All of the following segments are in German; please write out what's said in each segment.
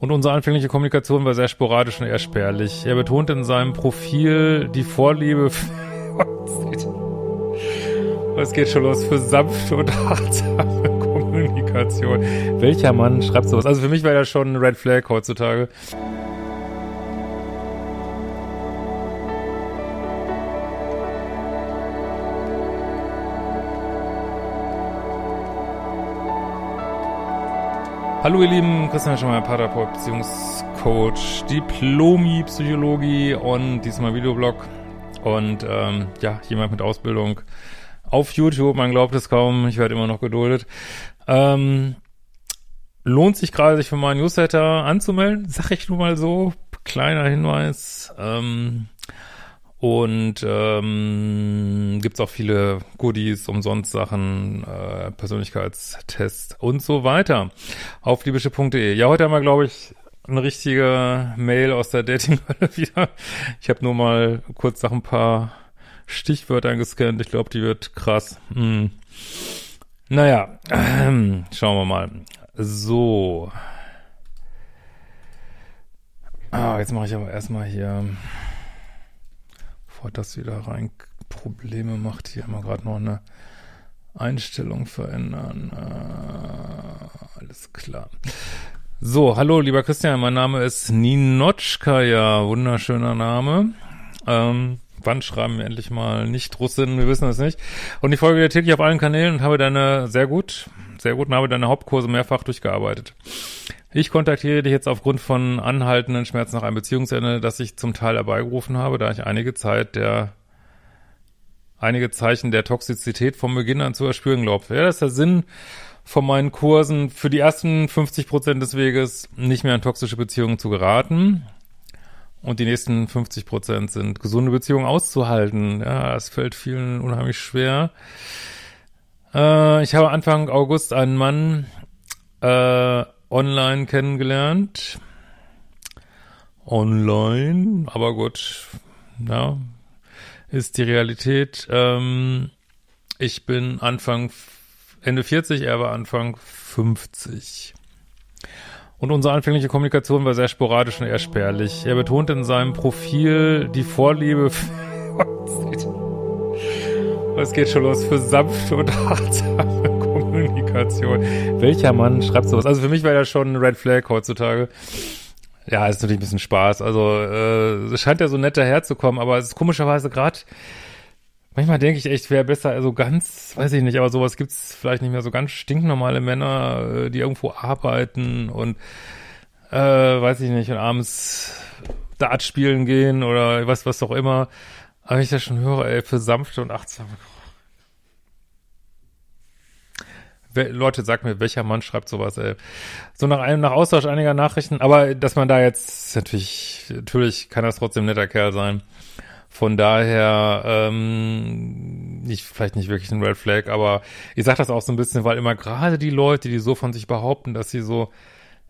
Und unsere anfängliche Kommunikation war sehr sporadisch und eher spärlich. Er betonte in seinem Profil die Vorliebe Es geht schon los für sanfte und achtsame Kommunikation. Welcher Mann schreibt sowas? Also für mich wäre das schon ein Red Flag heutzutage. Hallo ihr Lieben, Christian Schemmer, Paartherapeut, Beziehungscoach, Diplomi, Psychologie und diesmal Videoblog und ähm, ja, jemand mit Ausbildung auf YouTube, man glaubt es kaum, ich werde immer noch geduldet. Ähm, lohnt sich gerade, sich für meinen Newsletter anzumelden, sag ich nur mal so, kleiner Hinweis. Ähm, und ähm, gibt auch viele Goodies, umsonst Sachen, äh, Persönlichkeitstests und so weiter auf liebische.de. Ja, heute haben wir, glaube ich, eine richtige Mail aus der Dating-Hölle wieder. Ich habe nur mal kurz nach ein paar Stichwörtern gescannt. Ich glaube, die wird krass. Hm. Naja, äh, schauen wir mal. So. Ah, jetzt mache ich aber erstmal hier bevor das wieder rein Probleme macht, hier mal gerade noch eine Einstellung verändern. Äh, alles klar. So, hallo, lieber Christian, mein Name ist Ninotschka, wunderschöner Name. Ähm, wann schreiben wir endlich mal nicht Russinnen? Wir wissen es nicht. Und ich folge dir täglich auf allen Kanälen und habe deine, sehr gut, sehr gut, und habe deine Hauptkurse mehrfach durchgearbeitet. Ich kontaktiere dich jetzt aufgrund von anhaltenden Schmerzen nach einem Beziehungsende, das ich zum Teil herbeigerufen habe, da ich einige Zeit der einige Zeichen der Toxizität vom Beginn an zu erspüren glaubte. Ja, das ist der Sinn von meinen Kursen, für die ersten 50 Prozent des Weges nicht mehr in toxische Beziehungen zu geraten. Und die nächsten 50 Prozent sind gesunde Beziehungen auszuhalten. Ja, es fällt vielen unheimlich schwer. Äh, ich habe Anfang August einen Mann äh, online kennengelernt. Online, aber gut, ja, ist die Realität. Ähm, ich bin Anfang, Ende 40, er war Anfang 50. Und unsere anfängliche Kommunikation war sehr sporadisch und eher spärlich. Er betonte in seinem Profil die Vorliebe Es geht schon los für sanfte und achtsame Kommunikation. Welcher Mann schreibt sowas? Also für mich wäre das schon ein Red Flag heutzutage. Ja, ist natürlich ein bisschen Spaß. Also äh, es scheint ja so nett daherzukommen, aber es ist komischerweise gerade manchmal denke ich echt, wäre besser, also ganz, weiß ich nicht, aber sowas gibt's vielleicht nicht mehr, so ganz stinknormale Männer, äh, die irgendwo arbeiten und äh, weiß ich nicht, und abends Dart spielen gehen oder was, was auch immer. Aber ich das schon höre, ey, für sanfte und achtsame Leute, sag mir, welcher Mann schreibt sowas, ey. So nach einem, nach Austausch einiger Nachrichten, aber dass man da jetzt, natürlich, natürlich kann das trotzdem netter Kerl sein. Von daher, ähm, nicht, vielleicht nicht wirklich ein Red Flag, aber ich sag das auch so ein bisschen, weil immer gerade die Leute, die so von sich behaupten, dass sie so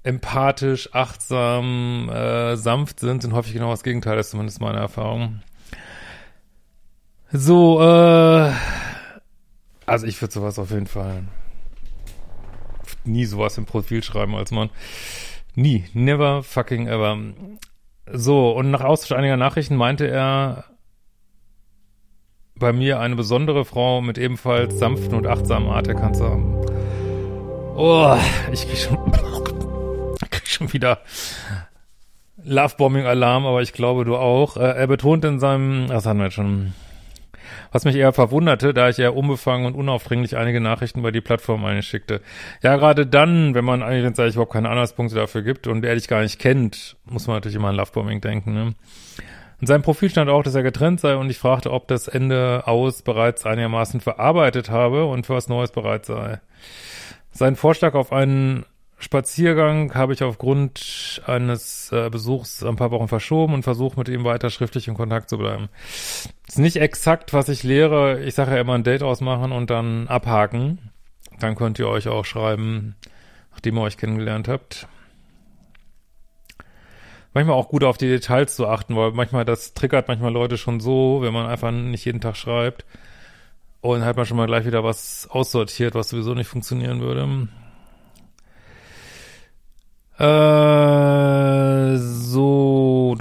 empathisch, achtsam, äh, sanft sind, sind häufig genau das Gegenteil, das ist zumindest meine Erfahrung. So, äh, also ich würde sowas auf jeden Fall nie sowas im Profil schreiben als Mann. Nie. Never fucking ever. So, und nach Austausch einiger Nachrichten meinte er bei mir eine besondere Frau mit ebenfalls sanften und achtsamen Art erkannt zu haben. Oh, ich krieg schon, krieg schon wieder Lovebombing-Alarm, aber ich glaube, du auch. Äh, er betont in seinem, das haben wir jetzt schon was mich eher verwunderte, da ich eher unbefangen und unaufdringlich einige Nachrichten bei die Plattform einschickte. Ja, gerade dann, wenn man eigentlich sage ich, überhaupt keine Anhaltspunkte dafür gibt und er dich gar nicht kennt, muss man natürlich immer an Lovebombing denken. Ne? In seinem Profil stand auch, dass er getrennt sei und ich fragte, ob das Ende aus bereits einigermaßen verarbeitet habe und für was Neues bereit sei. Sein Vorschlag auf einen Spaziergang habe ich aufgrund eines äh, Besuchs ein paar Wochen verschoben und versuche mit ihm weiter schriftlich in Kontakt zu bleiben. Ist nicht exakt, was ich lehre. Ich sage ja immer ein Date ausmachen und dann abhaken. Dann könnt ihr euch auch schreiben, nachdem ihr euch kennengelernt habt. Manchmal auch gut auf die Details zu achten, weil manchmal das triggert manchmal Leute schon so, wenn man einfach nicht jeden Tag schreibt. Und hat man schon mal gleich wieder was aussortiert, was sowieso nicht funktionieren würde. Äh, so,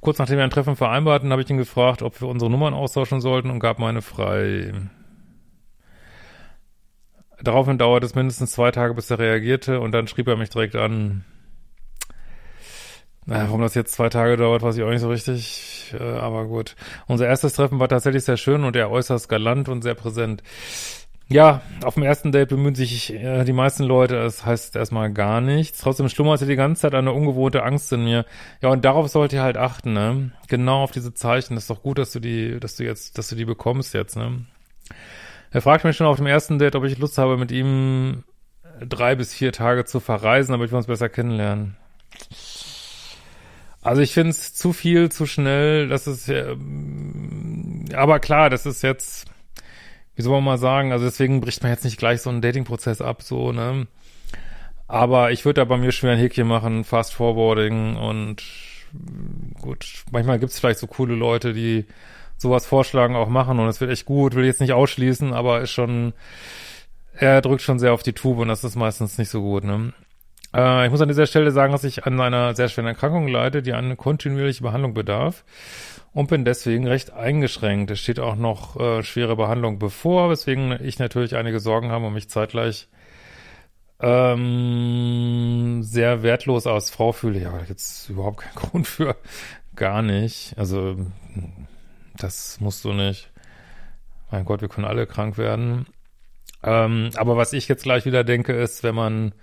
kurz nachdem wir ein Treffen vereinbarten, habe ich ihn gefragt, ob wir unsere Nummern austauschen sollten und gab meine frei. Daraufhin dauerte es mindestens zwei Tage, bis er reagierte und dann schrieb er mich direkt an. Naja, warum das jetzt zwei Tage dauert, weiß ich auch nicht so richtig, äh, aber gut. Unser erstes Treffen war tatsächlich sehr schön und er äußerst galant und sehr präsent. Ja, auf dem ersten Date bemühen sich äh, die meisten Leute, das heißt erstmal gar nichts. Trotzdem schlummerte die ganze Zeit eine ungewohnte Angst in mir. Ja, und darauf sollt ihr halt achten, ne? Genau auf diese Zeichen. Das ist doch gut, dass du die, dass du jetzt, dass du die bekommst jetzt, ne? Er fragt mich schon auf dem ersten Date, ob ich Lust habe, mit ihm drei bis vier Tage zu verreisen, damit wir uns besser kennenlernen. Also ich finde es zu viel, zu schnell. Das ist ja, aber klar, das ist jetzt, wie soll man mal sagen, also deswegen bricht man jetzt nicht gleich so einen Dating-Prozess ab, so, ne? Aber ich würde da bei mir schwer ein Häkchen machen, Fast Forwarding und gut, manchmal gibt es vielleicht so coole Leute, die sowas vorschlagen, auch machen und es wird echt gut, will jetzt nicht ausschließen, aber ist schon, er drückt schon sehr auf die Tube und das ist meistens nicht so gut, ne? Äh, ich muss an dieser Stelle sagen, dass ich an einer sehr schweren Erkrankung leide, die eine kontinuierliche Behandlung bedarf und bin deswegen recht eingeschränkt. Es steht auch noch äh, schwere Behandlung bevor, weswegen ich natürlich einige Sorgen habe und mich zeitgleich ähm, sehr wertlos als Frau fühle. Ja, jetzt überhaupt kein Grund für gar nicht. Also das musst du nicht. Mein Gott, wir können alle krank werden. Ähm, aber was ich jetzt gleich wieder denke, ist, wenn man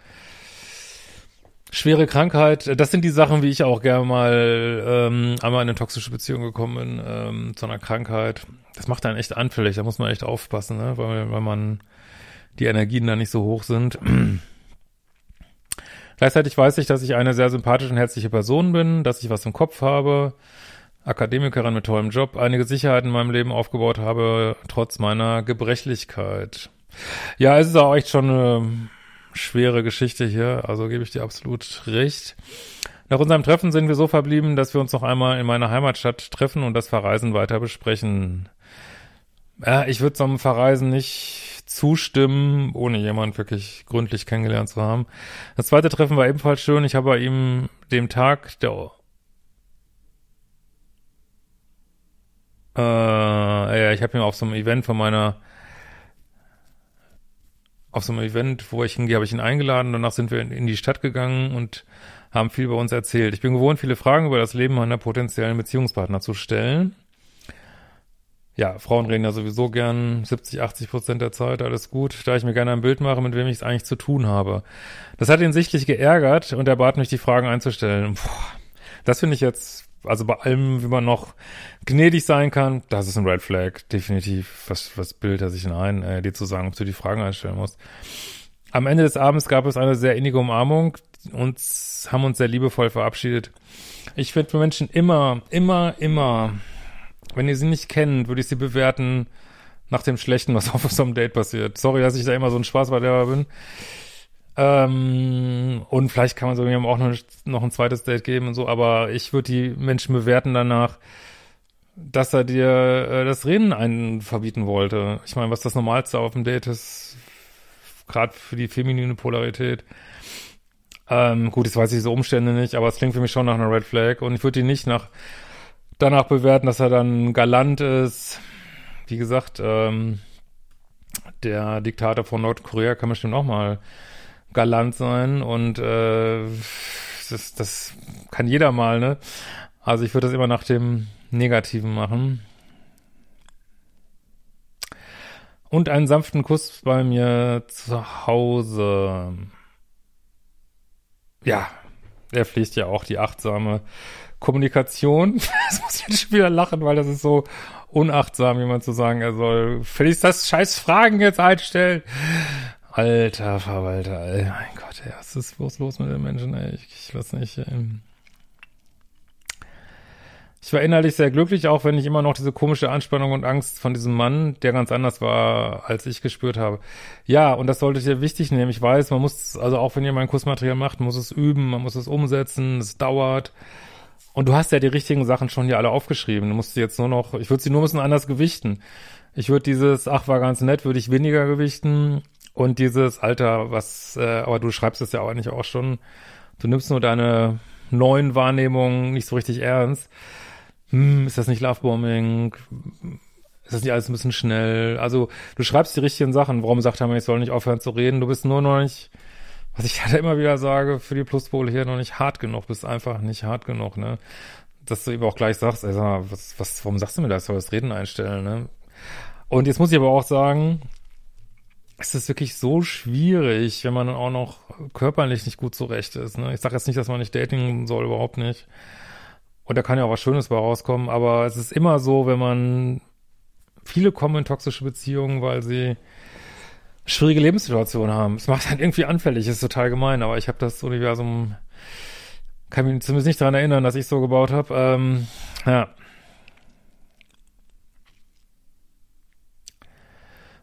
schwere Krankheit, das sind die Sachen, wie ich auch gerne mal ähm, einmal in eine toxische Beziehung gekommen bin, ähm, zu einer Krankheit. Das macht einen echt anfällig, da muss man echt aufpassen, ne? weil, weil man die Energien da nicht so hoch sind. Gleichzeitig weiß ich, dass ich eine sehr sympathische und herzliche Person bin, dass ich was im Kopf habe, Akademikerin mit tollem Job, einige Sicherheiten in meinem Leben aufgebaut habe, trotz meiner Gebrechlichkeit. Ja, es ist auch echt schon eine schwere Geschichte hier, also gebe ich dir absolut recht. Nach unserem Treffen sind wir so verblieben, dass wir uns noch einmal in meiner Heimatstadt treffen und das Verreisen weiter besprechen. Ja, ich würde einem Verreisen nicht zustimmen, ohne jemanden wirklich gründlich kennengelernt zu haben. Das zweite Treffen war ebenfalls schön. Ich habe bei ihm dem Tag der äh, ja, ich habe ihn auf so einem Event von meiner auf so einem Event, wo ich hingehe, habe ich ihn eingeladen. Danach sind wir in, in, die Stadt gegangen und haben viel über uns erzählt. Ich bin gewohnt, viele Fragen über das Leben meiner potenziellen Beziehungspartner zu stellen. Ja, Frauen reden ja sowieso gern 70, 80 Prozent der Zeit, alles gut, da ich mir gerne ein Bild mache, mit wem ich es eigentlich zu tun habe. Das hat ihn sichtlich geärgert und er bat mich, die Fragen einzustellen. Puh, das finde ich jetzt also bei allem, wie man noch gnädig sein kann, das ist ein Red Flag, definitiv. Was, was bildet er sich denn ein, äh, dir zu sagen, ob du die Fragen einstellen musst? Am Ende des Abends gab es eine sehr innige Umarmung und haben uns sehr liebevoll verabschiedet. Ich finde für Menschen immer, immer, immer, wenn ihr sie nicht kennt, würde ich sie bewerten nach dem Schlechten, was auf so einem Date passiert. Sorry, dass ich da immer so ein Spaß bei der bin. Ähm, und vielleicht kann man so auch noch, noch ein zweites Date geben und so, aber ich würde die Menschen bewerten danach, dass er dir äh, das Reden einen verbieten wollte. Ich meine, was das Normalste auf dem Date ist, gerade für die feminine Polarität. Ähm, gut, jetzt weiß ich diese Umstände nicht, aber es klingt für mich schon nach einer Red Flag und ich würde ihn nicht nach danach bewerten, dass er dann galant ist. Wie gesagt, ähm, der Diktator von Nordkorea kann bestimmt auch mal galant sein und äh, das, das kann jeder mal, ne? Also ich würde das immer nach dem Negativen machen. Und einen sanften Kuss bei mir zu Hause. Ja, er pflegt ja auch die achtsame Kommunikation. Das muss ich jetzt wieder lachen, weil das ist so unachtsam, jemand zu sagen, er soll völlig das scheiß Fragen jetzt einstellen. Alter Verwalter, ey. Mein Gott, ey, was ist bloß los mit den Menschen, ey? Ich, ich weiß nicht, ey. Ich war innerlich sehr glücklich, auch wenn ich immer noch diese komische Anspannung und Angst von diesem Mann, der ganz anders war, als ich gespürt habe. Ja, und das sollte ich dir wichtig nehmen. Ich weiß, man muss, also auch wenn ihr mein Kursmaterial macht, muss es üben, man muss es umsetzen, es dauert. Und du hast ja die richtigen Sachen schon hier alle aufgeschrieben. Du musst sie jetzt nur noch, ich würde sie nur ein bisschen anders gewichten. Ich würde dieses, ach, war ganz nett, würde ich weniger gewichten. Und dieses, Alter, was, äh, aber du schreibst es ja auch eigentlich auch schon. Du nimmst nur deine neuen Wahrnehmungen nicht so richtig ernst hm, ist das nicht Lovebombing? Ist das nicht alles ein bisschen schnell? Also, du schreibst die richtigen Sachen. Warum sagt er mir, ich soll nicht aufhören zu reden? Du bist nur noch nicht, was ich halt immer wieder sage, für die Pluspole hier noch nicht hart genug. Bist einfach nicht hart genug, ne? Dass du eben auch gleich sagst, ey, sag mal, was, was, warum sagst du mir das? Soll das Reden einstellen, ne? Und jetzt muss ich aber auch sagen, es ist wirklich so schwierig, wenn man dann auch noch körperlich nicht gut zurecht ist. Ne? Ich sage jetzt nicht, dass man nicht dating soll, überhaupt nicht. Und da kann ja auch was Schönes bei rauskommen, aber es ist immer so, wenn man viele kommen in toxische Beziehungen, weil sie schwierige Lebenssituationen haben. Es macht halt irgendwie anfällig, ist total gemein, aber ich habe das Universum, kann mich zumindest nicht daran erinnern, dass ich so gebaut habe. Ähm, ja.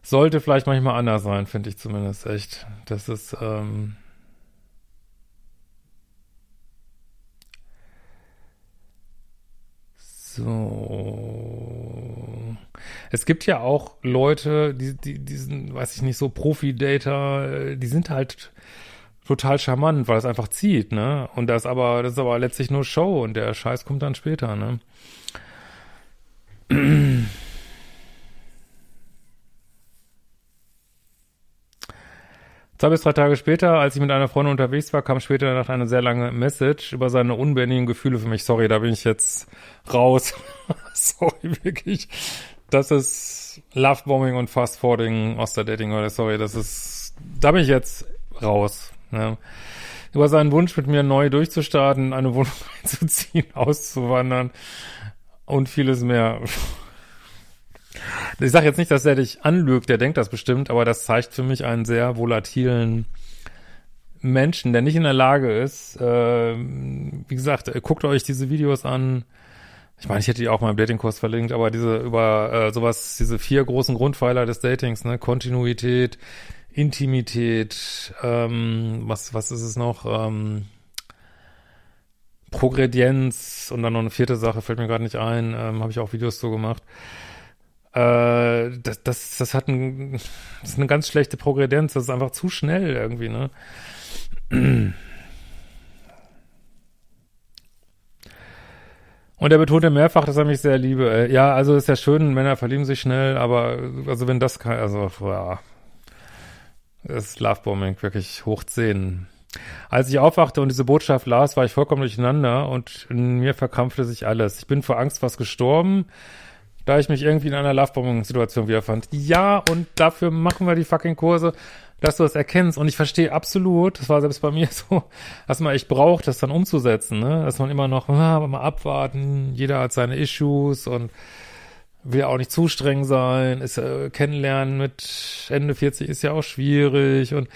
Sollte vielleicht manchmal anders sein, finde ich zumindest echt. Das ist, ähm, So. Es gibt ja auch Leute, die, die, die sind, weiß ich nicht, so Profi-Data, die sind halt total charmant, weil es einfach zieht, ne? Und das aber, das ist aber letztlich nur Show und der Scheiß kommt dann später, ne? Zwei bis drei Tage später, als ich mit einer Freundin unterwegs war, kam später nach eine sehr lange Message über seine unbändigen Gefühle für mich. Sorry, da bin ich jetzt raus. sorry, wirklich. Das ist Lovebombing und Fastforwarding aus der Dating oder sorry, das ist, da bin ich jetzt raus. Ne? Über seinen Wunsch, mit mir neu durchzustarten, eine Wohnung einzuziehen, auszuwandern und vieles mehr. Ich sage jetzt nicht, dass er dich anlügt, der denkt das bestimmt, aber das zeigt für mich einen sehr volatilen Menschen, der nicht in der Lage ist, äh, wie gesagt, äh, guckt euch diese Videos an. Ich meine, ich hätte die auch mal im Datingkurs verlinkt, aber diese über äh, sowas, diese vier großen Grundpfeiler des Datings, ne, Kontinuität, Intimität, ähm, was was ist es noch? Ähm, Progredienz und dann noch eine vierte Sache fällt mir gerade nicht ein, ähm, habe ich auch Videos so gemacht. Äh, das, das, das hat ein, das ist eine ganz schlechte Progredienz, das ist einfach zu schnell irgendwie, ne? Und er betonte mehrfach, dass er mich sehr liebe. Äh, ja, also ist ja schön, Männer verlieben sich schnell, aber also wenn das kann, also ja, ist Lovebombing wirklich hoch 10. Als ich aufwachte und diese Botschaft las, war ich vollkommen durcheinander und in mir verkrampfte sich alles. Ich bin vor Angst fast gestorben da ich mich irgendwie in einer Lovebombing-Situation wiederfand. Ja, und dafür machen wir die fucking Kurse, dass du das erkennst. Und ich verstehe absolut, das war selbst bei mir so, dass man echt braucht, das dann umzusetzen, ne? Dass man immer noch, ah, mal abwarten, jeder hat seine Issues und will auch nicht zu streng sein, ist äh, kennenlernen mit Ende 40 ist ja auch schwierig und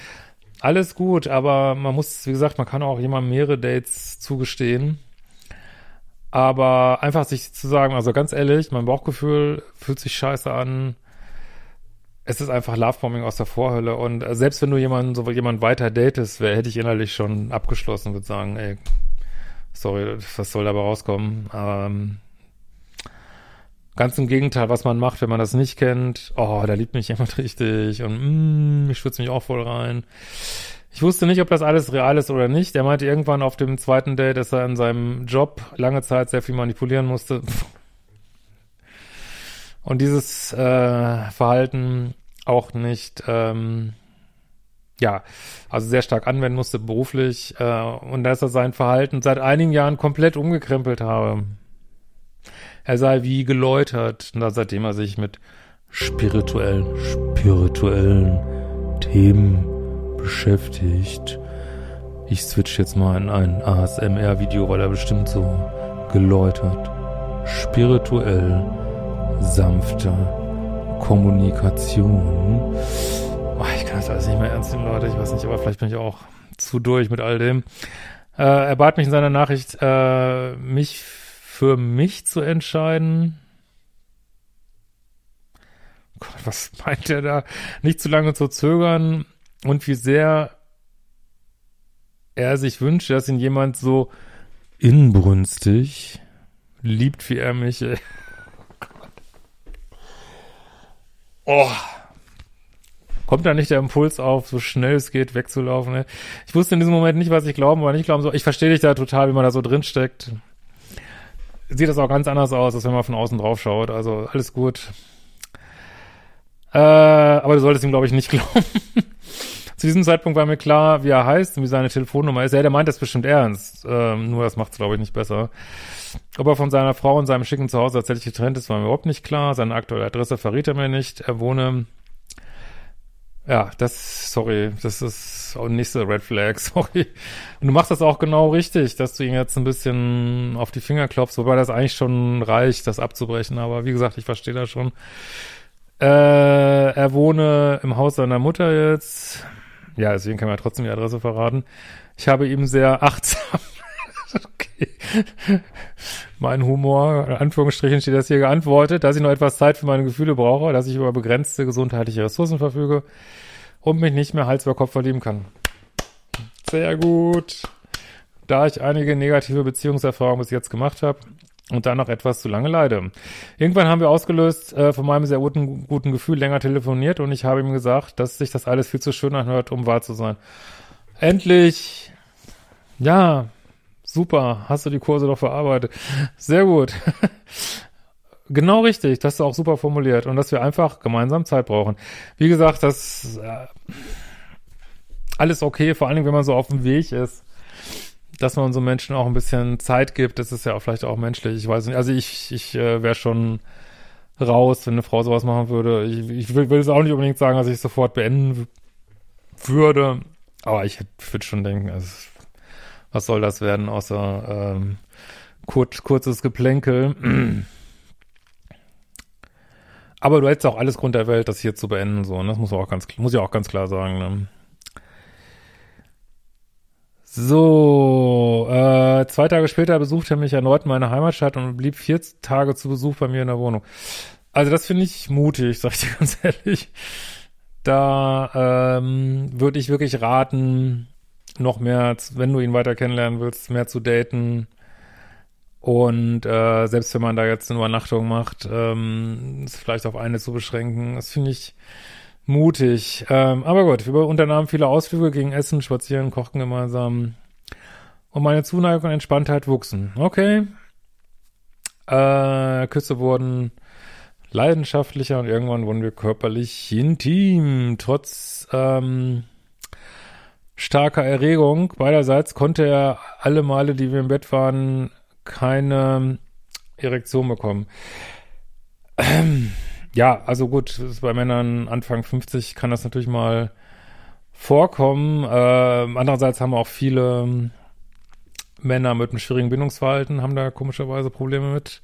alles gut, aber man muss, wie gesagt, man kann auch jemandem mehrere Dates zugestehen aber einfach sich zu sagen, also ganz ehrlich, mein Bauchgefühl fühlt sich scheiße an. Es ist einfach Lovebombing aus der Vorhölle. Und selbst wenn du jemanden, so jemand weiter datest, wär, hätte ich innerlich schon abgeschlossen, würde sagen, ey, sorry, was soll dabei rauskommen? Ähm, ganz im Gegenteil, was man macht, wenn man das nicht kennt, oh, da liebt mich jemand richtig und mm, ich schwitze mich auch voll rein. Ich wusste nicht, ob das alles real ist oder nicht. Er meinte irgendwann auf dem zweiten Date, dass er in seinem Job lange Zeit sehr viel manipulieren musste. Und dieses äh, Verhalten auch nicht, ähm, ja, also sehr stark anwenden musste beruflich. Äh, und dass er sein Verhalten seit einigen Jahren komplett umgekrempelt habe. Er sei wie geläutert, und seitdem er sich mit spirituellen, spirituellen Themen beschäftigt. Ich switch jetzt mal in ein ASMR-Video, weil er bestimmt so geläutert, spirituell, sanfte Kommunikation. Oh, ich kann das alles nicht mehr ernst nehmen, Leute. Ich weiß nicht, aber vielleicht bin ich auch zu durch mit all dem. Äh, er bat mich in seiner Nachricht, äh, mich für mich zu entscheiden. Gott, was meint er da? Nicht zu lange zu zögern und wie sehr er sich wünscht, dass ihn jemand so inbrünstig liebt, wie er mich. Oh. Kommt da nicht der Impuls auf, so schnell es geht, wegzulaufen? Ne? Ich wusste in diesem Moment nicht, was ich glauben oder nicht glauben soll. Ich verstehe dich da total, wie man da so drin steckt. Sieht das auch ganz anders aus, als wenn man von außen drauf schaut. Also alles gut. Äh, aber du solltest ihm, glaube ich, nicht glauben. Zu diesem Zeitpunkt war mir klar, wie er heißt und wie seine Telefonnummer ist. Ja, der meint das bestimmt ernst. Ähm, nur das macht es, glaube ich, nicht besser. Ob er von seiner Frau und seinem schicken Zuhause tatsächlich getrennt ist, war mir überhaupt nicht klar. Seine aktuelle Adresse verriet er mir nicht. Er wohne ja, das, sorry, das ist auch nächste Red Flag, sorry. Und du machst das auch genau richtig, dass du ihn jetzt ein bisschen auf die Finger klopfst, wobei das eigentlich schon reicht, das abzubrechen. Aber wie gesagt, ich verstehe das schon. Äh, er wohne im Haus seiner Mutter jetzt. Ja, deswegen kann man ja trotzdem die Adresse verraten. Ich habe ihm sehr achtsam, okay, mein Humor, in Anführungsstrichen steht das hier geantwortet, dass ich noch etwas Zeit für meine Gefühle brauche, dass ich über begrenzte gesundheitliche Ressourcen verfüge und mich nicht mehr Hals über Kopf verlieben kann. Sehr gut. Da ich einige negative Beziehungserfahrungen bis jetzt gemacht habe, und dann noch etwas zu lange leide. Irgendwann haben wir ausgelöst äh, von meinem sehr guten, guten Gefühl länger telefoniert und ich habe ihm gesagt, dass sich das alles viel zu schön anhört, um wahr zu sein. Endlich, ja, super, hast du die Kurse doch verarbeitet. Sehr gut. genau richtig, das ist auch super formuliert und dass wir einfach gemeinsam Zeit brauchen. Wie gesagt, das äh, alles okay, vor allen Dingen, wenn man so auf dem Weg ist dass man so Menschen auch ein bisschen Zeit gibt, das ist ja vielleicht auch menschlich. Ich weiß nicht, also ich, ich äh, wäre schon raus, wenn eine Frau sowas machen würde. Ich, ich will, will es auch nicht unbedingt sagen, dass ich sofort beenden würde, aber ich würde schon denken, also, was soll das werden, außer ähm, kurz, kurzes Geplänkel. aber du hättest auch alles Grund der Welt, das hier zu beenden, so, ne? Das muss auch ganz, muss ich auch ganz klar sagen, ne? So, äh, zwei Tage später besuchte er mich erneut in meiner Heimatstadt und blieb vier Tage zu Besuch bei mir in der Wohnung. Also das finde ich mutig, sag ich dir ganz ehrlich. Da ähm, würde ich wirklich raten, noch mehr, wenn du ihn weiter kennenlernen willst, mehr zu daten. Und äh, selbst wenn man da jetzt eine Übernachtung macht, ähm, ist vielleicht auf eine zu beschränken. Das finde ich mutig. Ähm, aber gut, wir unternahmen viele Ausflüge, gingen essen, spazieren, kochten gemeinsam. Und meine Zuneigung und Entspanntheit wuchsen. Okay. Äh, Küsse wurden leidenschaftlicher und irgendwann wurden wir körperlich intim. Trotz ähm, starker Erregung beiderseits konnte er alle Male, die wir im Bett waren, keine Erektion bekommen. Ähm, ja, also gut, bei Männern Anfang 50 kann das natürlich mal vorkommen. Äh, andererseits haben auch viele Männer mit einem schwierigen Bindungsverhalten, haben da komischerweise Probleme mit.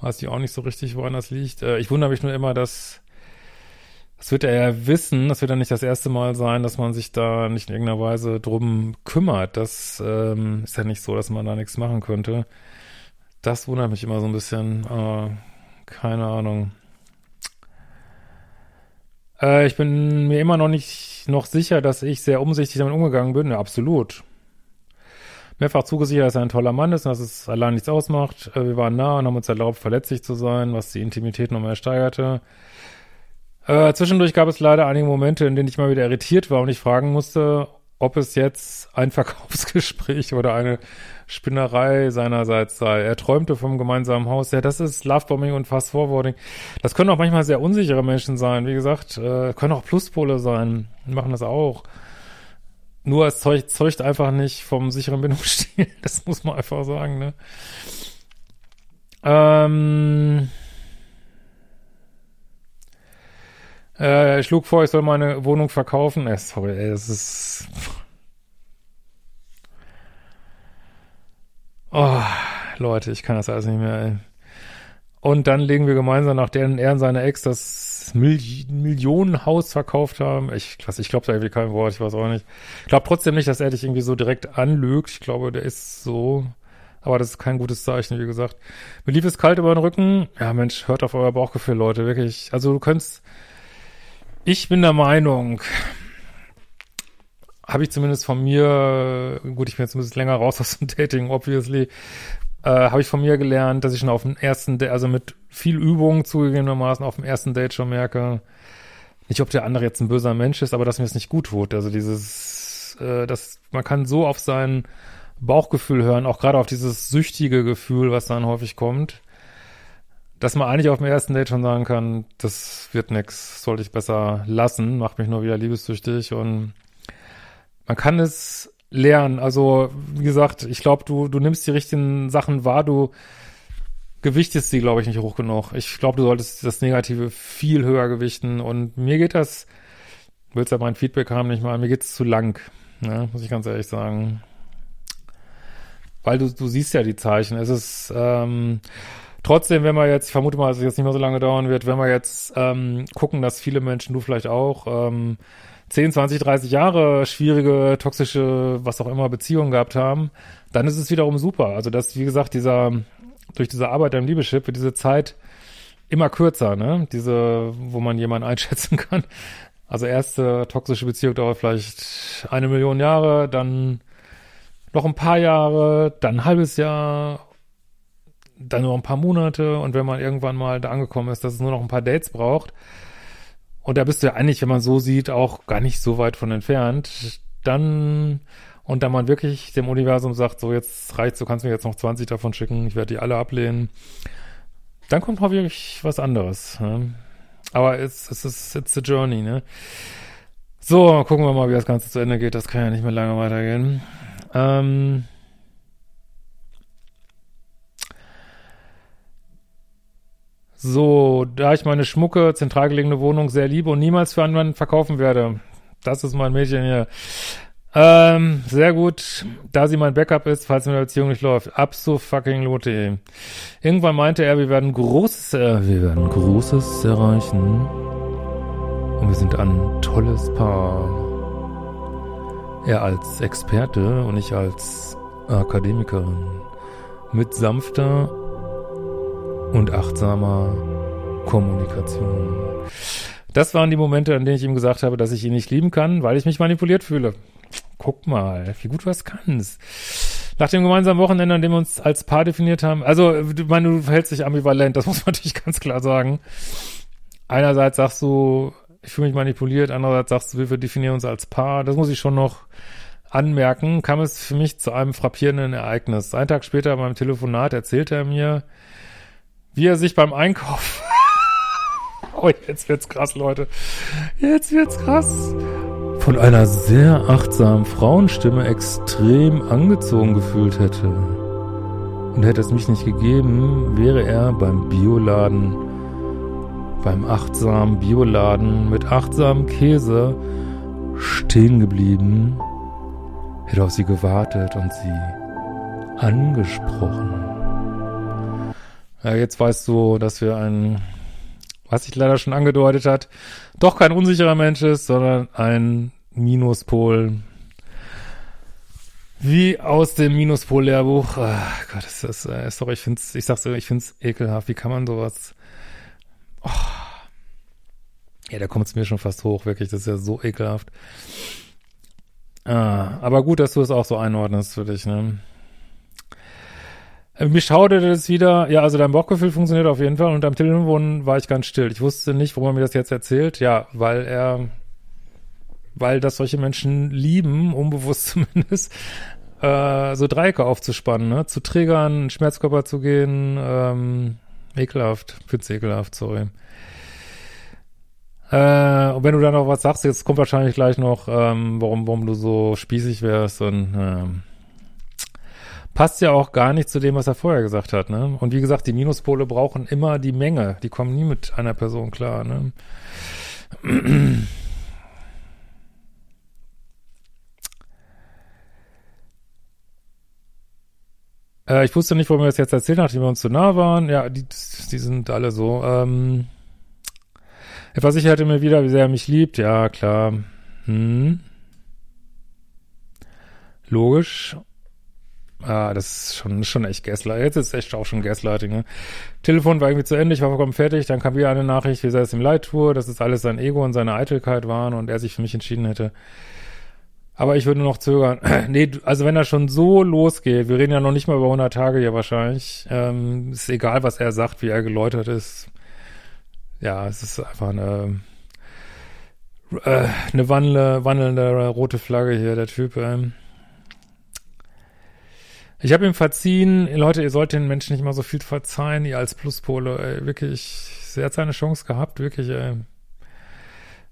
Weiß ich auch nicht so richtig, woran das liegt. Äh, ich wundere mich nur immer, dass das wird er ja wissen, das wird ja nicht das erste Mal sein, dass man sich da nicht in irgendeiner Weise drum kümmert. Das ähm, ist ja nicht so, dass man da nichts machen könnte. Das wundert mich immer so ein bisschen. Äh, keine Ahnung. Äh, ich bin mir immer noch nicht noch sicher, dass ich sehr umsichtig damit umgegangen bin. Ja, absolut. Mehrfach zugesichert, dass er ein toller Mann ist und dass es allein nichts ausmacht. Äh, wir waren nah und haben uns erlaubt, verletzlich zu sein, was die Intimität noch mehr steigerte. Äh, zwischendurch gab es leider einige Momente, in denen ich mal wieder irritiert war und ich fragen musste, ob es jetzt ein Verkaufsgespräch oder eine Spinnerei seinerseits sei. Er träumte vom gemeinsamen Haus. Ja, das ist Lovebombing und Fast Forwarding. Das können auch manchmal sehr unsichere Menschen sein. Wie gesagt, äh, können auch Pluspole sein. Die machen das auch. Nur es zeugt, zeugt einfach nicht vom sicheren Bindungsstil. Das muss man einfach sagen, ne? Ähm, äh, ich schlug vor, ich soll meine Wohnung verkaufen. Äh, sorry, ey, das ist Oh, Leute, ich kann das alles nicht mehr. Ey. Und dann legen wir gemeinsam, nachdem er und seine Ex das das Mil Millionenhaus verkauft haben. Ich, ich glaube da irgendwie kein Wort, ich weiß auch nicht. Ich glaube trotzdem nicht, dass er dich irgendwie so direkt anlügt. Ich glaube, der ist so, aber das ist kein gutes Zeichen, wie gesagt. Mir lief es kalt über den Rücken. Ja, Mensch, hört auf euer Bauchgefühl, Leute, wirklich. Also du könntest, ich bin der Meinung, habe ich zumindest von mir, gut, ich bin jetzt ein bisschen länger raus aus dem Dating, obviously, äh, habe ich von mir gelernt, dass ich schon auf dem ersten, Date, also mit viel Übung zugegebenermaßen auf dem ersten Date schon merke, nicht ob der andere jetzt ein böser Mensch ist, aber dass mir es nicht gut tut. Also dieses, äh, dass man kann so auf sein Bauchgefühl hören, auch gerade auf dieses süchtige Gefühl, was dann häufig kommt, dass man eigentlich auf dem ersten Date schon sagen kann, das wird nix, sollte ich besser lassen, macht mich nur wieder liebessüchtig und man kann es lernen. Also, wie gesagt, ich glaube, du, du nimmst die richtigen Sachen wahr, du gewichtest sie, glaube ich, nicht hoch genug. Ich glaube, du solltest das Negative viel höher gewichten und mir geht das, willst ja mein Feedback haben, nicht mal, mir geht's zu lang, ne, muss ich ganz ehrlich sagen. Weil du, du siehst ja die Zeichen. Es ist, ähm, trotzdem, wenn wir jetzt, ich vermute mal, dass es jetzt nicht mehr so lange dauern wird, wenn wir jetzt ähm, gucken, dass viele Menschen, du vielleicht auch, ähm, 10, 20, 30 Jahre schwierige, toxische, was auch immer Beziehungen gehabt haben, dann ist es wiederum super. Also dass, wie gesagt, dieser, durch diese Arbeit am Liebeschip wird diese Zeit immer kürzer, ne? Diese, wo man jemanden einschätzen kann. Also erste toxische Beziehung dauert vielleicht eine Million Jahre, dann noch ein paar Jahre, dann ein halbes Jahr, dann nur ein paar Monate und wenn man irgendwann mal da angekommen ist, dass es nur noch ein paar Dates braucht, und da bist du ja eigentlich, wenn man so sieht, auch gar nicht so weit von entfernt. Dann, und da man wirklich dem Universum sagt, so jetzt reicht's, du kannst mir jetzt noch 20 davon schicken, ich werde die alle ablehnen, dann kommt mal wirklich was anderes. Ne? Aber es, ist, it's a journey, ne? So, gucken wir mal, wie das Ganze zu Ende geht. Das kann ja nicht mehr lange weitergehen. Ähm, So, da ich meine schmucke, zentral gelegene Wohnung sehr liebe und niemals für anderen verkaufen werde. Das ist mein Mädchen hier. Ähm, sehr gut, da sie mein Backup ist, falls meine Beziehung nicht läuft. Absolut fucking lote. Irgendwann meinte er, wir werden Großes, äh, wir werden Großes erreichen. Und wir sind ein tolles Paar. Er als Experte und ich als Akademikerin. Mit sanfter und achtsamer Kommunikation. Das waren die Momente, an denen ich ihm gesagt habe, dass ich ihn nicht lieben kann, weil ich mich manipuliert fühle. Guck mal, wie gut du was kannst. Nach dem gemeinsamen Wochenende, an dem wir uns als Paar definiert haben, also, du meine, du verhältst dich ambivalent, das muss man natürlich ganz klar sagen. Einerseits sagst du, ich fühle mich manipuliert, andererseits sagst du, wir definieren uns als Paar. Das muss ich schon noch anmerken, kam es für mich zu einem frappierenden Ereignis. Ein Tag später beim Telefonat erzählte er mir, wie er sich beim Einkauf. oh, jetzt wird's krass, Leute. Jetzt wird's krass. Von einer sehr achtsamen Frauenstimme extrem angezogen gefühlt hätte. Und hätte es mich nicht gegeben, wäre er beim Bioladen, beim achtsamen Bioladen mit achtsamem Käse stehen geblieben, hätte auf sie gewartet und sie angesprochen. Ja, jetzt weißt du, dass wir ein, was sich leider schon angedeutet hat, doch kein unsicherer Mensch ist, sondern ein Minuspol. Wie aus dem Minuspol-Lehrbuch. Ach Gott, ist das, äh, sorry, ich find's, ich sag's, ich find's ekelhaft. Wie kann man sowas, oh. Ja, da kommt's mir schon fast hoch, wirklich. Das ist ja so ekelhaft. Ah, aber gut, dass du es auch so einordnest für dich, ne? Äh, mir schauderte das wieder, ja, also dein Bauchgefühl funktioniert auf jeden Fall und am Telefon war ich ganz still. Ich wusste nicht, warum er mir das jetzt erzählt. Ja, weil er, weil das solche Menschen lieben, unbewusst zumindest, äh, so Dreiecke aufzuspannen, ne? zu triggern, Schmerzkörper zu gehen, ähm, ekelhaft, find's ekelhaft, sorry. Äh, und wenn du dann noch was sagst, jetzt kommt wahrscheinlich gleich noch, ähm, warum, warum du so spießig wärst und, ähm, passt ja auch gar nicht zu dem, was er vorher gesagt hat. Ne? Und wie gesagt, die Minuspole brauchen immer die Menge. Die kommen nie mit einer Person klar. Ne? äh, ich wusste nicht, warum wir das jetzt erzählen, nachdem wir uns so nah waren. Ja, die, die sind alle so. Ähm, Er versicherte mir wieder, wie sehr er mich liebt. Ja, klar. Hm. Logisch. Ah, das ist schon, schon echt Gaslighting. Jetzt ist echt auch schon Gaslighting, ne? Telefon war irgendwie zu Ende, ich war vollkommen fertig, dann kam wieder eine Nachricht, wie sehr es ihm leid tue, dass es alles sein Ego und seine Eitelkeit waren und er sich für mich entschieden hätte. Aber ich würde noch zögern. nee, also wenn er schon so losgeht, wir reden ja noch nicht mal über 100 Tage hier wahrscheinlich, ähm, ist egal, was er sagt, wie er geläutert ist. Ja, es ist einfach eine, äh, eine wandelnde, wandelnde rote Flagge hier, der Typ. Ähm. Ich habe ihm verziehen, Leute, ihr sollt den Menschen nicht mal so viel verzeihen, ihr als Pluspole, ey, wirklich, er hat seine Chance gehabt, wirklich, ey.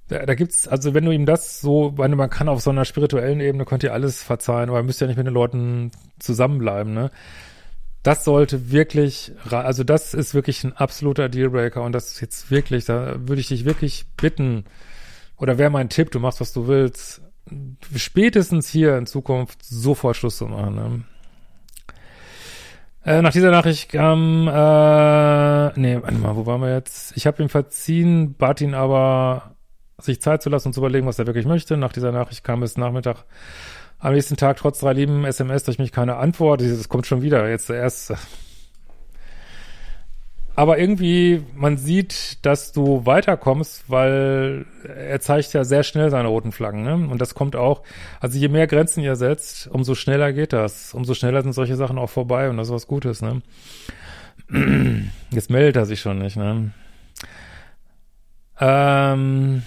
Da, da gibt's, also wenn du ihm das so, meine, man kann auf so einer spirituellen Ebene, könnt ihr alles verzeihen, aber ihr müsst ja nicht mit den Leuten zusammenbleiben, ne? Das sollte wirklich, also das ist wirklich ein absoluter Dealbreaker und das ist jetzt wirklich, da würde ich dich wirklich bitten, oder wäre mein Tipp, du machst, was du willst, spätestens hier in Zukunft sofort Schluss zu machen, ne? Äh, nach dieser Nachricht kam, äh, nee, warte mal, wo waren wir jetzt? Ich habe ihm verziehen, bat ihn aber, sich Zeit zu lassen und zu überlegen, was er wirklich möchte. Nach dieser Nachricht kam es Nachmittag am nächsten Tag trotz drei lieben SMS durch mich keine Antwort. Das kommt schon wieder, jetzt erst. Aber irgendwie, man sieht, dass du weiterkommst, weil er zeigt ja sehr schnell seine roten Flaggen, ne? Und das kommt auch, also je mehr Grenzen ihr setzt, umso schneller geht das. Umso schneller sind solche Sachen auch vorbei und das ist was Gutes, ne? Jetzt meldet er sich schon nicht, ne? Ähm,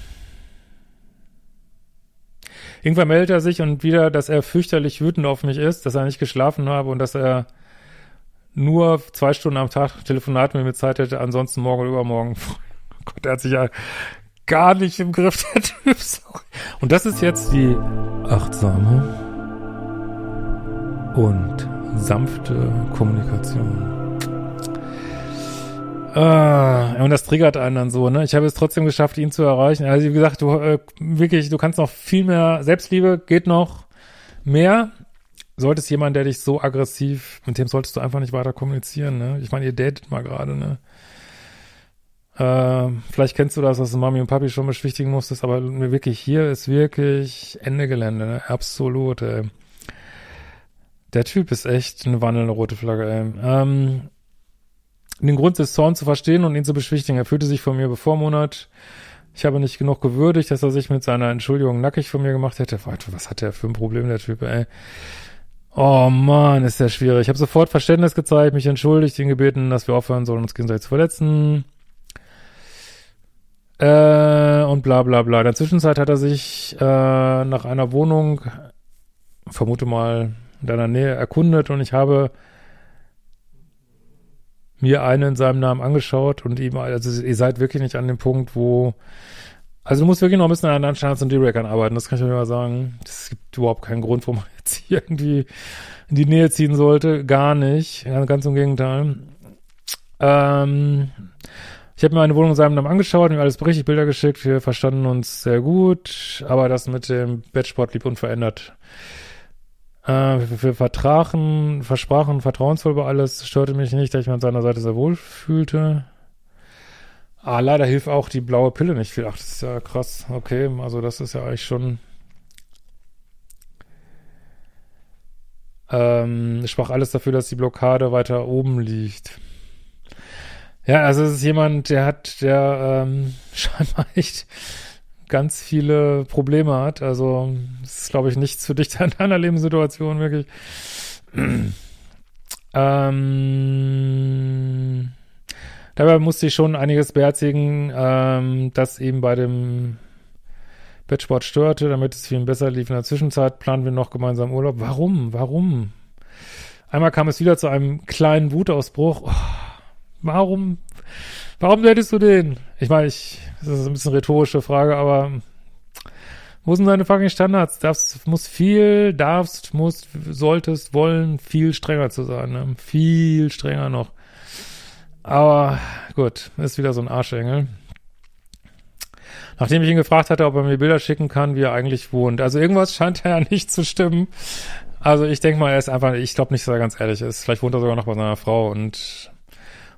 irgendwann meldet er sich und wieder, dass er fürchterlich wütend auf mich ist, dass er nicht geschlafen habe und dass er nur zwei Stunden am Tag Telefonat mit mir Zeit hätte, ansonsten morgen oder übermorgen. Oh Gott, der hat sich ja gar nicht im Griff, der Typ. Und das ist jetzt die achtsame und sanfte Kommunikation. Ah, und das triggert einen dann so, ne? Ich habe es trotzdem geschafft, ihn zu erreichen. Also wie gesagt, du äh, wirklich, du kannst noch viel mehr Selbstliebe, geht noch mehr solltest jemand, der dich so aggressiv, mit dem solltest du einfach nicht weiter kommunizieren, ne? Ich meine, ihr datet mal gerade, ne? Äh, vielleicht kennst du das, was du Mami und Papi schon beschwichtigen musstest, aber wirklich, hier ist wirklich Ende Gelände, ne? Absolut, ey. Der Typ ist echt eine wandelnde rote Flagge, ey. Ähm, den Grund des Zorns zu verstehen und ihn zu beschwichtigen. Er fühlte sich von mir bevormundet. Ich habe nicht genug gewürdigt, dass er sich mit seiner Entschuldigung nackig von mir gemacht hätte. Was hat der für ein Problem, der Typ, ey? Oh man, ist ja schwierig. Ich habe sofort Verständnis gezeigt, mich entschuldigt, ihn gebeten, dass wir aufhören sollen, uns gegenseitig zu verletzen. Äh, und bla bla bla. In der Zwischenzeit hat er sich äh, nach einer Wohnung, vermute mal in deiner Nähe, erkundet und ich habe mir einen in seinem Namen angeschaut und ihm, also ihr seid wirklich nicht an dem Punkt, wo also du musst wirklich noch ein bisschen an deinen Standards und D-Rackern arbeiten, das kann ich dir mal sagen. Es gibt überhaupt keinen Grund, warum man jetzt hier irgendwie in die Nähe ziehen sollte. Gar nicht. Ganz im Gegenteil. Ähm, ich habe mir eine Wohnung in seinem Namen angeschaut, mir alles berichtet, Bilder geschickt, wir verstanden uns sehr gut, aber das mit dem Bettsport blieb unverändert. Äh, wir, wir vertragen, versprachen vertrauensvoll über alles, störte mich nicht, da ich mich an seiner Seite sehr wohl fühlte. Ah, leider hilft auch die blaue Pille nicht viel. Ach, das ist ja krass. Okay, also das ist ja eigentlich schon. Ähm, sprach alles dafür, dass die Blockade weiter oben liegt. Ja, also es ist jemand, der hat, der ähm, scheinbar echt ganz viele Probleme hat. Also es ist, glaube ich, nichts für dich in deiner Lebenssituation wirklich. ähm, Dabei musste ich schon einiges beherzigen, ähm, das eben bei dem Bettsport störte, damit es ihn besser lief. In der Zwischenzeit planen wir noch gemeinsam Urlaub. Warum? Warum? Einmal kam es wieder zu einem kleinen Wutausbruch. Oh, warum? Warum hättest du den? Ich meine, ich, das ist ein bisschen rhetorische Frage, aber wo sind deine fucking Standards? Das muss viel, darfst, musst, solltest, wollen, viel strenger zu sein, ne? Viel strenger noch. Aber gut, ist wieder so ein Arschengel. Nachdem ich ihn gefragt hatte, ob er mir Bilder schicken kann, wie er eigentlich wohnt. Also irgendwas scheint ja nicht zu stimmen. Also ich denke mal, er ist einfach, ich glaube nicht, dass er ganz ehrlich ist. Vielleicht wohnt er sogar noch bei seiner Frau und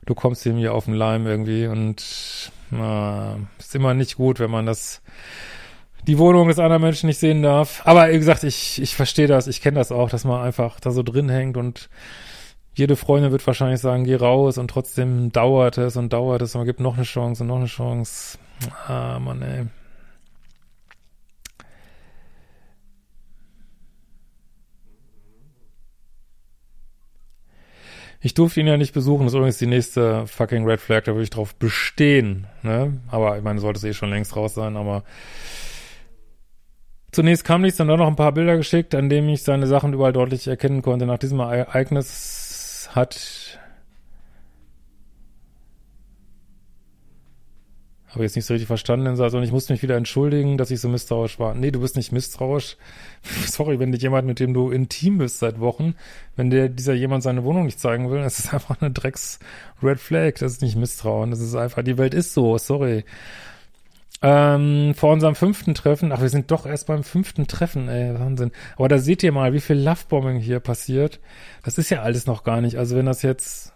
du kommst ihm hier auf den Leim irgendwie und na, ist immer nicht gut, wenn man das, die Wohnung des anderen Menschen nicht sehen darf. Aber wie gesagt, ich, ich verstehe das, ich kenne das auch, dass man einfach da so drin hängt und jede Freundin wird wahrscheinlich sagen, geh raus und trotzdem dauert es und dauert es und man gibt noch eine Chance und noch eine Chance. Ah, Mann, ey. Ich durfte ihn ja nicht besuchen, das ist übrigens die nächste fucking Red Flag, da würde ich drauf bestehen, ne? Aber ich meine, sollte es eh schon längst raus sein, aber zunächst kam nichts, dann noch ein paar Bilder geschickt, an denen ich seine Sachen überall deutlich erkennen konnte. Nach diesem Ereignis hat Habe jetzt nicht so richtig verstanden, also ich musste mich wieder entschuldigen, dass ich so misstrauisch war. Nee, du bist nicht misstrauisch. Sorry, wenn dich jemand, mit dem du intim bist seit Wochen, wenn dir dieser jemand seine Wohnung nicht zeigen will, das ist einfach eine Drecks Red Flag. Das ist nicht Misstrauen. Das ist einfach, die Welt ist so, sorry. Ähm, vor unserem fünften Treffen, ach, wir sind doch erst beim fünften Treffen, ey, Wahnsinn. Aber da seht ihr mal, wie viel Lovebombing hier passiert. Das ist ja alles noch gar nicht. Also wenn das jetzt,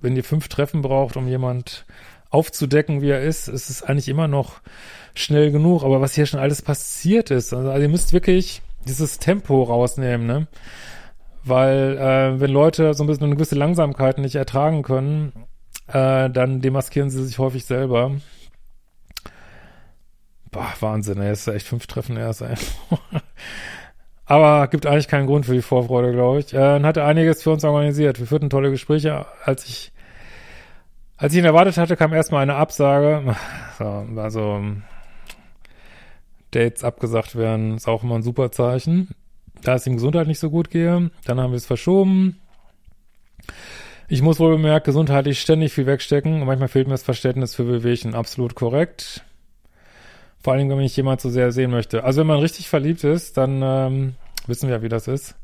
wenn ihr fünf Treffen braucht, um jemand aufzudecken, wie er ist, ist es eigentlich immer noch schnell genug. Aber was hier schon alles passiert ist, also, also ihr müsst wirklich dieses Tempo rausnehmen, ne? Weil äh, wenn Leute so ein bisschen eine gewisse Langsamkeit nicht ertragen können, äh, dann demaskieren sie sich häufig selber. Boah, Wahnsinn, ey, ist echt fünf Treffen erst, ey. Aber gibt eigentlich keinen Grund für die Vorfreude, glaube ich. Äh, hatte einiges für uns organisiert. Wir führten tolle Gespräche. Als ich als ich ihn erwartet hatte, kam erstmal eine Absage. So, also Dates abgesagt werden, ist auch immer ein super Zeichen. Da es ihm Gesundheit nicht so gut gehe, dann haben wir es verschoben. Ich muss wohl bemerkt, gesundheitlich ständig viel wegstecken und manchmal fehlt mir das Verständnis für Bewegchen. Absolut korrekt. Vor allem, wenn mich jemand so sehr sehen möchte. Also wenn man richtig verliebt ist, dann ähm, wissen wir ja, wie das ist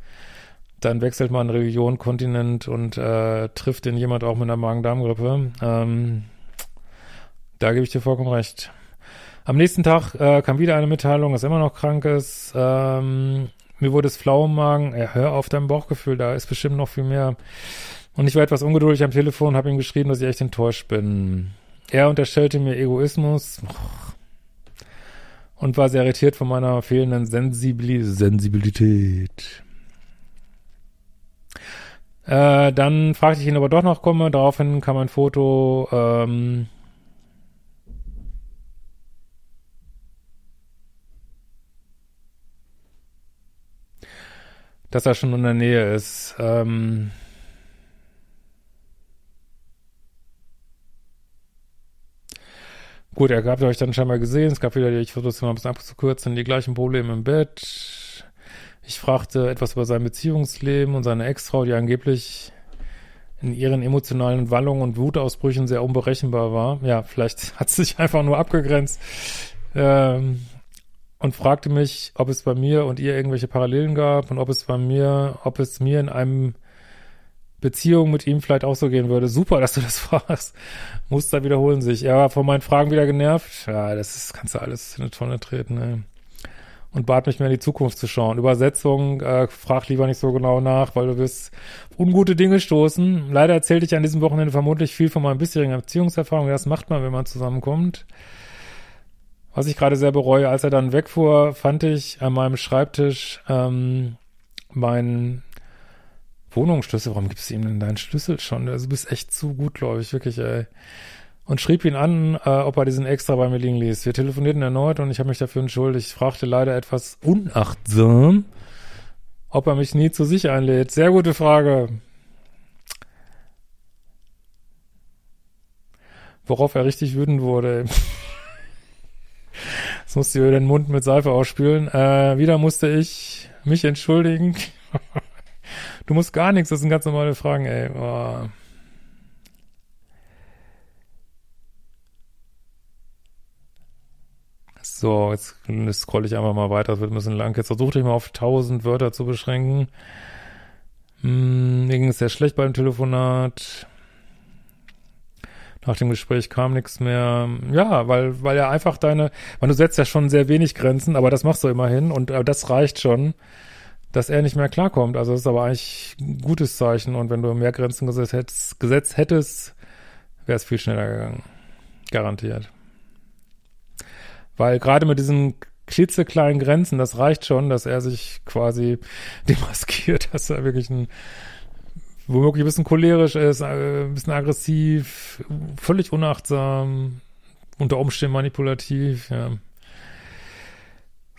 dann wechselt man Region, Kontinent und äh, trifft den jemand auch mit einer Magen-Darm-Grippe. Ähm, da gebe ich dir vollkommen recht. Am nächsten Tag äh, kam wieder eine Mitteilung, dass er immer noch krank ist. Ähm, mir wurde es flau im Magen. Ja, hör auf dein Bauchgefühl, da ist bestimmt noch viel mehr. Und ich war etwas ungeduldig am Telefon und habe ihm geschrieben, dass ich echt enttäuscht bin. Er unterstellte mir Egoismus und war sehr irritiert von meiner fehlenden Sensibilität. Äh, dann fragte ich ihn, ob er doch noch komme. Daraufhin kam ein Foto, ähm, dass er schon in der Nähe ist. Ähm, gut, er habt euch dann scheinbar gesehen. Es gab wieder, ich versuche es mal ein bisschen abzukürzen, die gleichen Probleme im Bett. Ich fragte etwas über sein Beziehungsleben und seine Ex-Frau, die angeblich in ihren emotionalen Wallungen und Wutausbrüchen sehr unberechenbar war. Ja, vielleicht hat sie sich einfach nur abgegrenzt. Ähm, und fragte mich, ob es bei mir und ihr irgendwelche Parallelen gab und ob es bei mir, ob es mir in einem Beziehung mit ihm vielleicht auch so gehen würde. Super, dass du das fragst. Muster wiederholen sich. Er war von meinen Fragen wieder genervt. Ja, das ist, kannst du alles in eine Tonne treten, ey und bat mich mehr in die Zukunft zu schauen. Übersetzung, äh, frag lieber nicht so genau nach, weil du wirst ungute Dinge stoßen. Leider erzählte ich an diesem Wochenende vermutlich viel von meinen bisherigen Beziehungserfahrungen. Das macht man, wenn man zusammenkommt. Was ich gerade sehr bereue, als er dann wegfuhr, fand ich an meinem Schreibtisch ähm, meinen Wohnungsschlüssel. Warum gibst du ihm denn deinen Schlüssel schon? Also, du bist echt zu gut, glaube ich, wirklich, ey und schrieb ihn an, äh, ob er diesen extra bei mir liegen ließ. Wir telefonierten erneut und ich habe mich dafür entschuldigt. Ich fragte leider etwas unachtsam, ob er mich nie zu sich einlädt. Sehr gute Frage. Worauf er richtig wütend wurde. Jetzt musste ich den Mund mit Seife ausspülen. Äh, wieder musste ich mich entschuldigen. du musst gar nichts, das sind ganz normale Fragen, ey. Oh. So, jetzt scroll ich einfach mal weiter, das wird ein bisschen lang. Jetzt versuche ich mal auf 1000 Wörter zu beschränken. Hm, mir ging es sehr schlecht beim Telefonat. Nach dem Gespräch kam nichts mehr. Ja, weil, weil ja einfach deine, weil du setzt ja schon sehr wenig Grenzen, aber das machst du immerhin und äh, das reicht schon, dass er nicht mehr klarkommt. Also das ist aber eigentlich ein gutes Zeichen und wenn du mehr Grenzen gesetzt hättest, gesetzt hättest wäre es viel schneller gegangen. Garantiert. Weil gerade mit diesen klitzekleinen Grenzen, das reicht schon, dass er sich quasi demaskiert, dass er wirklich ein womöglich ein bisschen cholerisch ist, äh, ein bisschen aggressiv, völlig unachtsam, unter Umständen manipulativ, ja.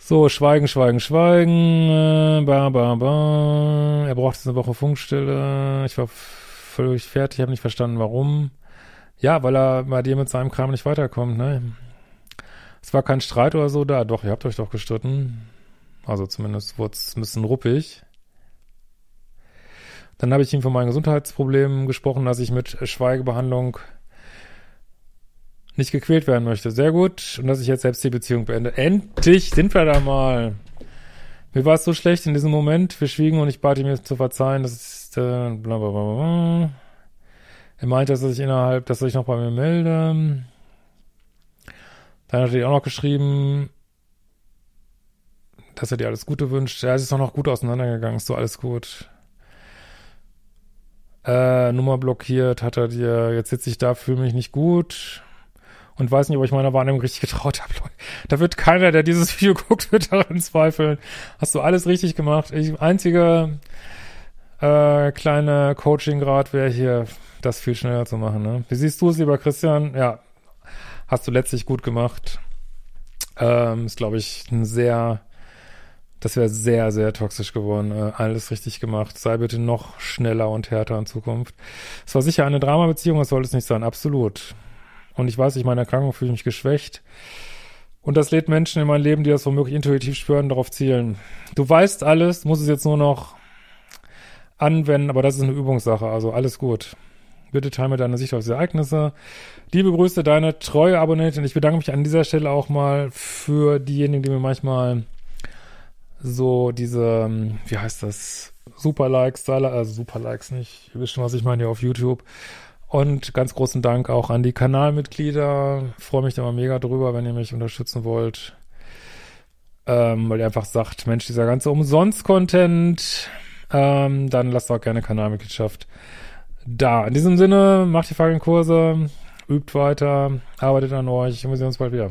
So, schweigen, schweigen, schweigen, äh, ba, ba, ba. Er braucht jetzt eine Woche Funkstille. Ich war völlig fertig, habe nicht verstanden, warum. Ja, weil er bei dir mit seinem Kram nicht weiterkommt, ne? Es war kein Streit oder so da. Doch, ihr habt euch doch gestritten. Also zumindest wurde es ein bisschen ruppig. Dann habe ich ihm von meinen Gesundheitsproblemen gesprochen, dass ich mit Schweigebehandlung nicht gequält werden möchte. Sehr gut. Und dass ich jetzt selbst die Beziehung beende. Endlich sind wir da mal. Mir war es so schlecht in diesem Moment. Wir schwiegen und ich bat ihm mir zu verzeihen. Das ist äh, bla bla bla bla. Er meinte, dass er sich innerhalb, dass er sich noch bei mir melde. Dann hat er auch noch geschrieben, dass er dir alles Gute wünscht. Ja, es ist auch noch gut auseinandergegangen. Ist so alles gut. Äh, Nummer blockiert hat er dir. Jetzt sitze ich da, fühle mich nicht gut und weiß nicht, ob ich meiner Wahrnehmung richtig getraut habe. Da wird keiner, der dieses Video guckt, wird daran zweifeln. Hast du alles richtig gemacht. Ich, einzige äh, kleine Coaching-Grad wäre hier, das viel schneller zu machen. Ne? Wie siehst du es, lieber Christian? Ja, hast du letztlich gut gemacht. Ähm, ist, glaube ich, ein sehr, das wäre sehr, sehr toxisch geworden. Äh, alles richtig gemacht. Sei bitte noch schneller und härter in Zukunft. Es war sicher eine Dramabeziehung, das sollte es nicht sein. Absolut. Und ich weiß, ich meine Erkrankung fühle mich geschwächt. Und das lädt Menschen in mein Leben, die das womöglich intuitiv spüren, darauf zielen. Du weißt alles, musst es jetzt nur noch anwenden, aber das ist eine Übungssache, also alles gut. Bitte teile mir deine Sicht auf diese Ereignisse. Liebe Grüße, deine treue Abonnentin. Ich bedanke mich an dieser Stelle auch mal für diejenigen, die mir manchmal so diese, wie heißt das, Super-Likes, also Super-Likes nicht, ihr wisst schon, was ich meine hier auf YouTube, und ganz großen Dank auch an die Kanalmitglieder. freue mich da mal mega drüber, wenn ihr mich unterstützen wollt. Ähm, weil ihr einfach sagt, Mensch, dieser ganze Umsonst-Content, ähm, dann lasst auch gerne Kanalmitgliedschaft da. In diesem Sinne, macht die fucking Kurse, übt weiter, arbeitet an euch und wir sehen uns bald wieder.